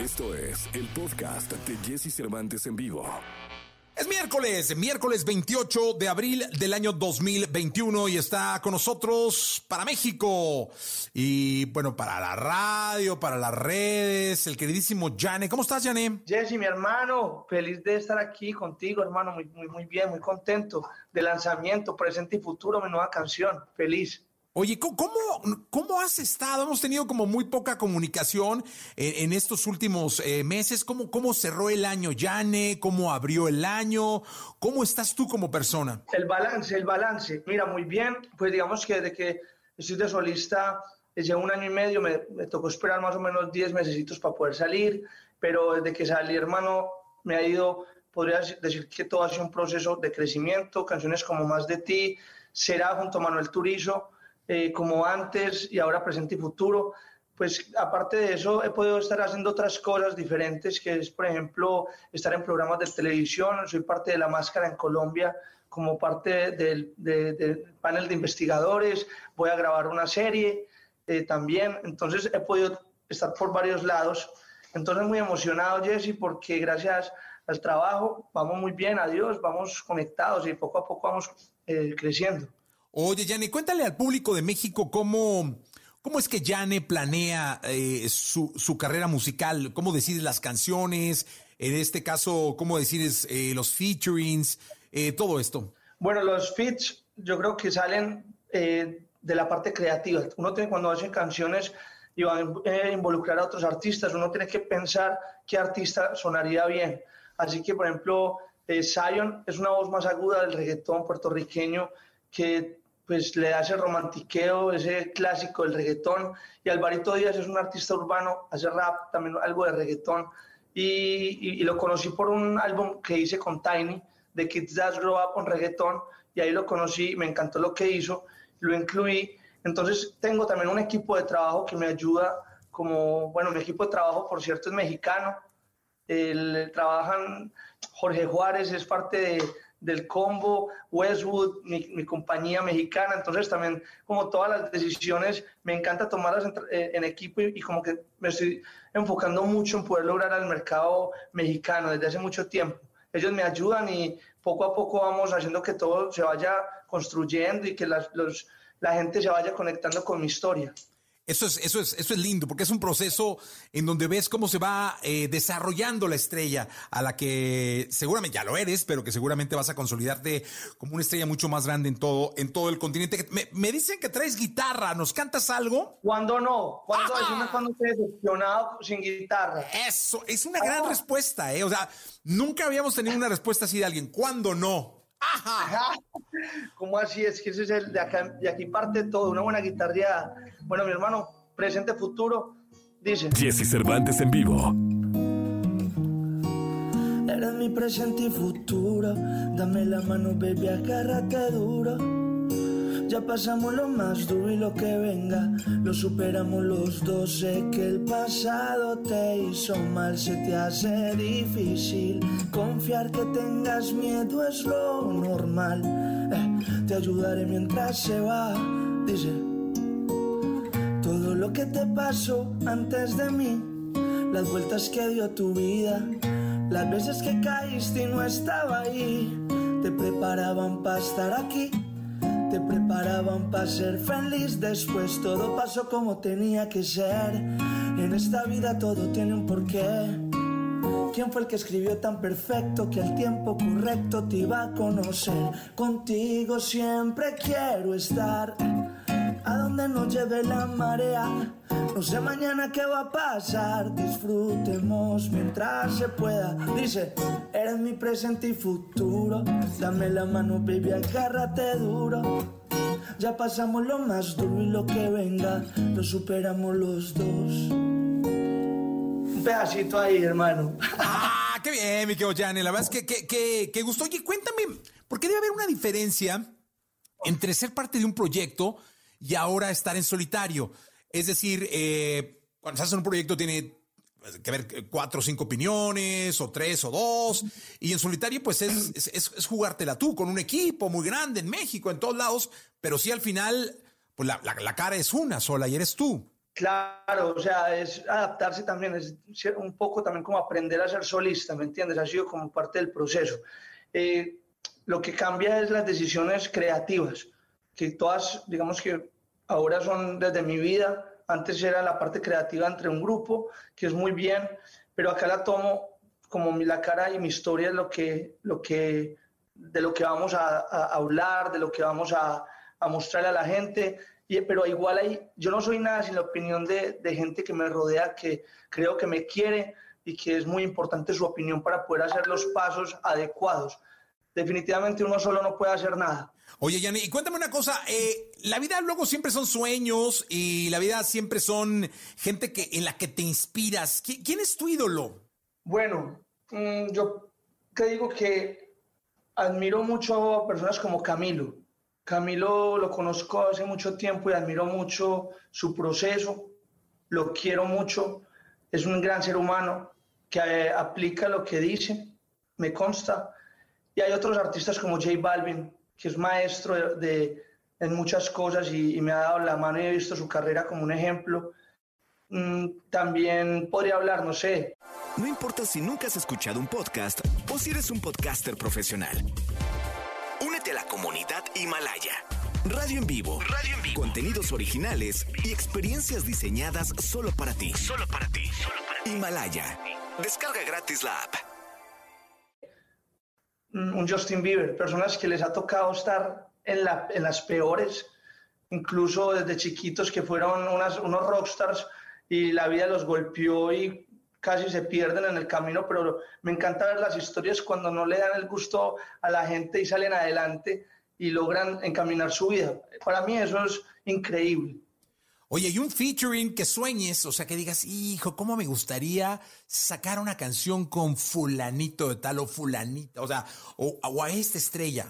Esto es el podcast de Jesse Cervantes en vivo. Es miércoles, miércoles 28 de abril del año 2021 y está con nosotros para México y bueno, para la radio, para las redes, el queridísimo Jane. ¿Cómo estás, Jane? Jesse, mi hermano, feliz de estar aquí contigo, hermano, muy, muy, muy bien, muy contento de lanzamiento, presente y futuro, mi nueva canción, feliz. Oye, ¿cómo, ¿cómo has estado? Hemos tenido como muy poca comunicación en, estos últimos eh, meses. ¿Cómo, ¿Cómo cerró el año Yane? ¿Cómo abrió el año? ¿Cómo estás tú como persona? El balance, el balance. Mira, muy bien. Pues digamos que desde que estoy de solista, desde un año y medio, me, me tocó esperar más o menos 10 meses para poder salir. Pero desde que salí, hermano, me ha ido, podría decir que todo ha sido un proceso de crecimiento. Canciones como Más de ti, Será junto a Manuel Turizo eh, como antes y ahora presente y futuro. Pues aparte de eso he podido estar haciendo otras cosas diferentes, que es por ejemplo estar en programas de televisión, soy parte de La Máscara en Colombia como parte del, panel de investigadores, voy a grabar una serie eh, también, entonces he podido estar por varios lados. Entonces muy emocionado Jesse porque gracias al trabajo vamos muy bien, adiós, vamos conectados y poco a poco vamos eh, creciendo. Oye, Yane, cuéntale al público de México cómo, cómo es que Yane planea eh, su, su, carrera musical, cómo decide las canciones, en este caso, cómo decides eh, los featurings, eh, todo esto. Bueno, los feats yo creo que salen de la parte creativa. Uno tiene cuando hace canciones y va a involucrar a otros artistas, uno tiene que pensar qué artista sonaría bien. Así que, por ejemplo, Zion es una voz más aguda del reggaetón puertorriqueño que pues le hace romantiqueo, ese clásico del reggaetón. Y Alvarito Díaz es un artista urbano, hace rap, también algo de reggaetón. Y, y, lo conocí por un álbum que hice con Tiny, de Kids That Grow Up on Reggaeton, y ahí lo conocí, me encantó lo que hizo, lo incluí. Entonces tengo también un equipo de trabajo que me ayuda, como, bueno, mi equipo de trabajo, por cierto, es mexicano. El, trabajan, Jorge Juárez es parte de, del combo, Westwood, mi, compañía mexicana, entonces también como todas las decisiones me encanta tomarlas en, eh, en equipo y, como que me estoy enfocando mucho en poder lograr al mercado mexicano desde hace mucho tiempo. Ellos me ayudan y poco a poco vamos haciendo que todo se vaya construyendo y que los, la gente se vaya conectando con mi historia. Eso es, eso, es, eso es lindo, porque es un proceso en donde ves cómo se va eh, desarrollando la estrella, a la que seguramente ya lo eres, pero que seguramente vas a consolidarte como una estrella mucho más grande en todo, en todo el continente. Me, dicen que traes guitarra, ¿nos cantas algo? Cuando no, cuando es cuando te decepcionado sin guitarra. Eso, es una gran respuesta, ¿eh? O sea, nunca habíamos tenido una respuesta así de alguien. ¿Cuándo no? Ajá. ¿Cómo así? Es que ese es el de, acá, de aquí parte todo, una buena guitarra. Bueno, mi hermano, presente, futuro, dice. Jesse Cervantes en vivo. Eres mi presente y futuro. Dame la mano, baby, agárrate duro. Ya pasamos lo más duro y lo que venga, lo superamos los dos. Sé que el pasado te hizo mal, se te hace difícil. Confiar que tengas miedo es lo normal. Eh, te ayudaré mientras se va, dice. Todo lo que te pasó antes de mí, las vueltas que dio tu vida, las veces que caíste y no estaba ahí, te preparaban para estar aquí te preparaban para ser feliz, después todo pasó como tenía que ser. En esta vida todo tiene un porqué. ¿Quién fue el que escribió tan perfecto que al tiempo correcto te iba a conocer? Contigo siempre quiero estar. A donde nos lleve la marea. No sé mañana qué va a pasar. Disfrutemos mientras se pueda. Dice, eres mi presente y futuro. Dame la mano, baby, agárrate duro. Ya pasamos lo más duro y lo que venga, lo superamos los dos. Un pedacito ahí, hermano. ¡Ah, qué bien, mi querido Gianni! La verdad es que, que, que, que gustó. Oye, cuéntame, ¿por qué debe haber una diferencia entre ser parte de un proyecto y ahora estar en solitario. Es decir, eh, cuando estás en un proyecto tiene que ver cuatro o cinco opiniones, o tres o dos, y en solitario pues es, es, jugártela tú con un equipo muy grande en México, en todos lados, pero sí al final, pues la, la, cara es una sola y eres tú. Claro, o sea, es adaptarse también, es un poco también como aprender a ser solista, ¿me entiendes? Ha sido como parte del proceso. Eh, lo que cambia es las decisiones creativas, que todas, digamos que ahora son desde mi vida, antes era la parte creativa entre un grupo, que es muy bien, pero acá la tomo como la cara y mi historia es lo que, lo que, de lo que vamos a, hablar, de lo que vamos a, a mostrarle a la gente, y, pero igual ahí, yo no soy nada sin la opinión de, de gente que me rodea, que creo que me quiere y que es muy importante su opinión para poder hacer los pasos adecuados. Definitivamente uno solo no puede hacer nada. Oye, Yanni, y cuéntame una cosa, eh, la vida luego siempre son sueños y la vida siempre son gente que, en la que te inspiras. ¿Quién, es tu ídolo? Bueno, mm, yo te digo que admiro mucho a personas como Camilo. Camilo lo conozco hace mucho tiempo y admiro mucho su proceso, lo quiero mucho, es un gran ser humano que eh, aplica lo que dice, me consta. Y hay otros artistas como J Balvin, que es maestro de, en muchas cosas y, me ha dado la mano y he visto su carrera como un ejemplo. Mm, también podría hablar, no sé. No importa si nunca has escuchado un podcast o si eres un podcaster profesional. Únete a la comunidad Himalaya. Radio en vivo. Radio en vivo. Contenidos originales y experiencias diseñadas solo para ti. Solo para ti. Solo para ti. Himalaya. Descarga gratis la app. Un Justin Bieber, personas que les ha tocado estar en las peores, incluso desde chiquitos que fueron unas, unos rockstars y la vida los golpeó y casi se pierden en el camino, pero me encanta ver las historias cuando no le dan el gusto a la gente y salen adelante y logran encaminar su vida. Para mí eso es increíble. Oye, y un featuring que sueñes, o sea, que digas, hijo, ¿cómo me gustaría sacar una canción con fulanito de tal o fulanita, o sea, o, a esta estrella?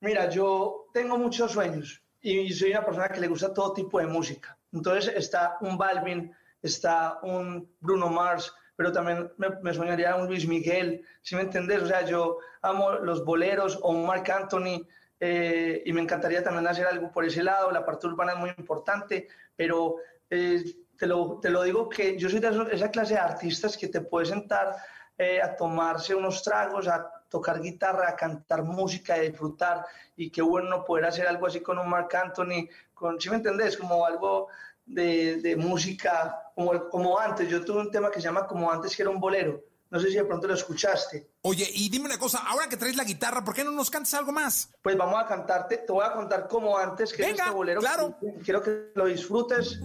Mira, yo tengo muchos sueños y soy una persona que le gusta todo tipo de música. Entonces está un Balvin, está un Bruno Mars, pero también me, soñaría un Luis Miguel, si me entendés? O sea, yo amo los boleros o un Anthony, eh, y me encantaría también hacer algo por ese lado, la parte urbana es muy importante, pero eh, te, lo, te, lo, digo que yo soy de esa clase de artistas que te puedes sentar eh, a tomarse unos tragos, a tocar guitarra, a cantar música, a disfrutar, y qué bueno poder hacer algo así con un Marc Anthony, con, ¿sí me entendés? Como algo de, de música como, como antes, yo tuve un tema que se llama Como antes, que era un bolero, no sé si de pronto lo escuchaste. Oye, y dime una cosa, ahora que traes la guitarra, ¿por qué no nos cantas algo más? Pues vamos a cantarte, te voy a contar como antes, que es este bolero. Claro. Quiero que lo disfrutes.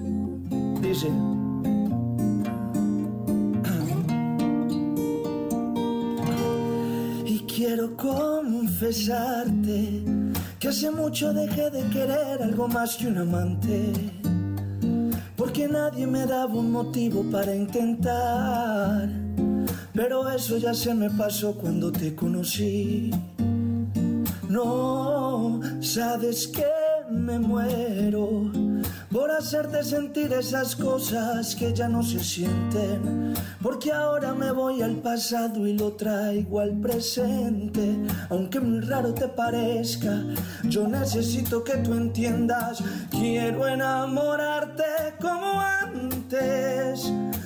Dice. Y quiero confesarte que hace mucho dejé de querer algo más que un amante. Porque nadie me daba un motivo para intentar pero eso ya se me pasó cuando te conocí. No, sabes que me muero por hacerte sentir esas cosas que ya no se sienten. Porque ahora me voy al pasado y lo traigo al presente. Aunque muy raro te parezca, yo necesito que tú entiendas. Quiero enamorarte como antes,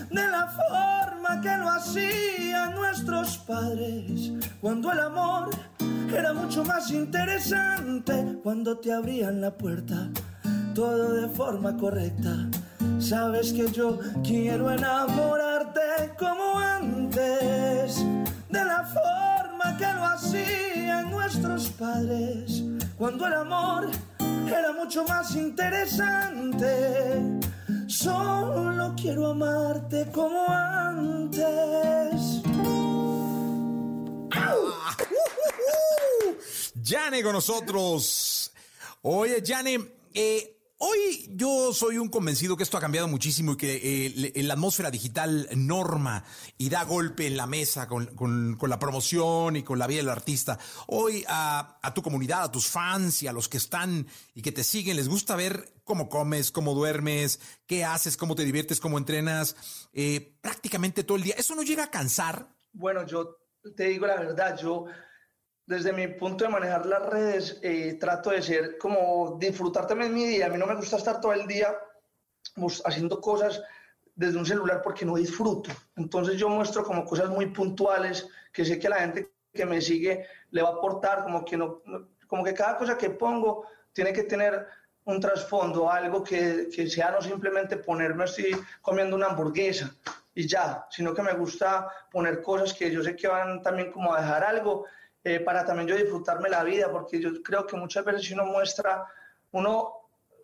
de la forma que lo hacían nuestros padres. Cuando el amor era mucho más interesante, cuando te abrían la puerta todo de forma correcta. Sabes que yo quiero enamorarte como antes, de la forma que lo hacían nuestros padres, cuando el amor era mucho más interesante. Solo quiero amarte como antes. Jane con nosotros. Oye, Jane, eh, Hoy yo soy un convencido que esto ha cambiado muchísimo y que eh, la atmósfera digital norma y da golpe en la mesa con, la promoción y con la vida del artista. Hoy a, tu comunidad, a tus fans y a los que están y que te siguen, les gusta ver cómo comes, cómo duermes, qué haces, cómo te diviertes, cómo entrenas, eh, prácticamente todo el día. ¿Eso no llega a cansar? Bueno, yo te digo la verdad, yo desde mi punto de manejar las redes, eh, trato de ser como disfrutar también mi día. A mí no me gusta estar todo el día haciendo cosas desde un celular porque no disfruto. Entonces yo muestro como cosas muy puntuales que sé que la gente que me sigue le va a aportar, como que, no, como que cada cosa que pongo tiene que tener un trasfondo, algo que, que sea no simplemente ponerme así comiendo una hamburguesa y ya, sino que me gusta poner cosas que yo sé que van también como a dejar algo eh, para también yo disfrutarme la vida, porque yo creo que muchas veces si uno muestra, uno,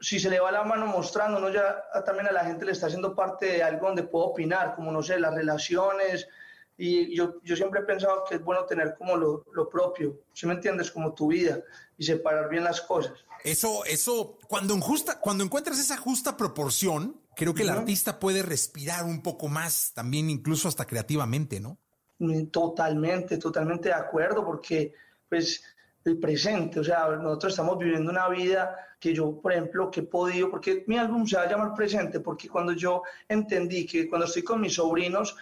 si se le va la mano mostrando, uno ya también a la gente le está haciendo parte de algo donde puedo opinar, como no sé, las relaciones, y yo, yo siempre he pensado que es bueno tener como lo, lo propio, si me entiendes? Como tu vida y separar bien las cosas. Eso, eso, cuando, justa, cuando encuentras esa justa proporción, creo que el artista puede respirar un poco más, también incluso hasta creativamente, ¿no? Totalmente, totalmente de acuerdo, porque pues el presente, o sea, nosotros estamos viviendo una vida que yo, por ejemplo, que he podido, porque mi álbum se va a llamar presente, porque cuando yo entendí que cuando estoy con mis sobrinos,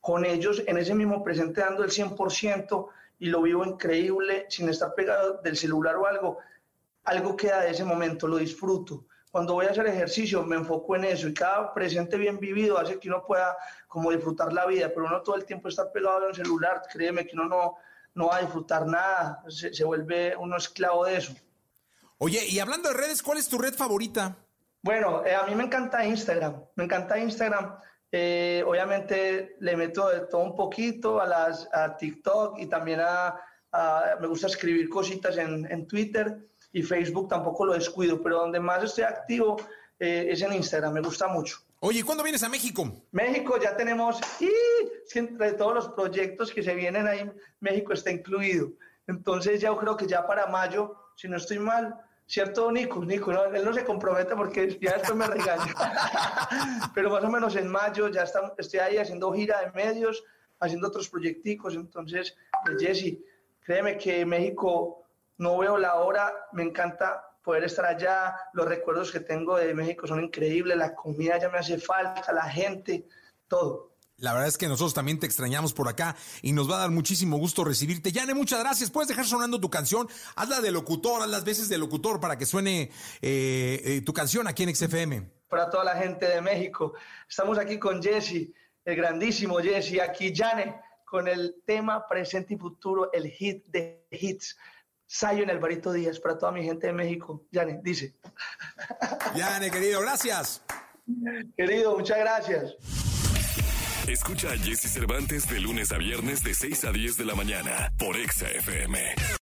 con ellos en ese mismo presente dando el 100% y lo vivo increíble sin estar pegado del celular o algo, algo queda de ese momento, lo disfruto. Cuando voy a hacer ejercicio me enfoco en eso y cada presente bien vivido hace que uno pueda como disfrutar la vida, pero uno todo el tiempo estar pegado a un celular, créeme que uno no, no va a disfrutar nada, se, vuelve uno esclavo de eso. Oye, y hablando de redes, ¿cuál es tu red favorita? Bueno, eh, a mí me encanta Instagram, me encanta Instagram. Eh, obviamente le meto de todo un poquito a, las, a TikTok y también a, me gusta escribir cositas en, en Twitter y Facebook tampoco lo descuido, pero donde más estoy activo eh, es en Instagram, me gusta mucho. Oye, ¿cuándo vienes a México? México ya tenemos, y entre todos los proyectos que se vienen ahí, México está incluido. Entonces ya creo que ya para mayo, si no estoy mal, ¿cierto, Nico? Nico, él no se compromete porque ya después me regaña. Pero más o menos en mayo ya está, estoy ahí haciendo gira de medios, haciendo otros proyecticos. Entonces, pues, Jesse, créeme que México no veo la hora, me encanta poder estar allá, los recuerdos que tengo de México son increíbles, la comida ya me hace falta, la gente, todo. La verdad es que nosotros también te extrañamos por acá y nos va a dar muchísimo gusto recibirte. Yane, muchas gracias. Puedes dejar sonando tu canción. Hazla de locutor, haz las veces de locutor para que suene eh, eh, tu canción aquí en XFM. Para toda la gente de México. Estamos aquí con Jesse, el grandísimo Jesse, aquí Yane, con el tema presente y futuro, el hit de hits. Sayo en Alvarito Díaz para toda mi gente de México. Yane, dice. Yane, querido, gracias. Querido, muchas gracias. Escucha a Jesse Cervantes de lunes a viernes de 6 a 10 de la mañana por Exa FM.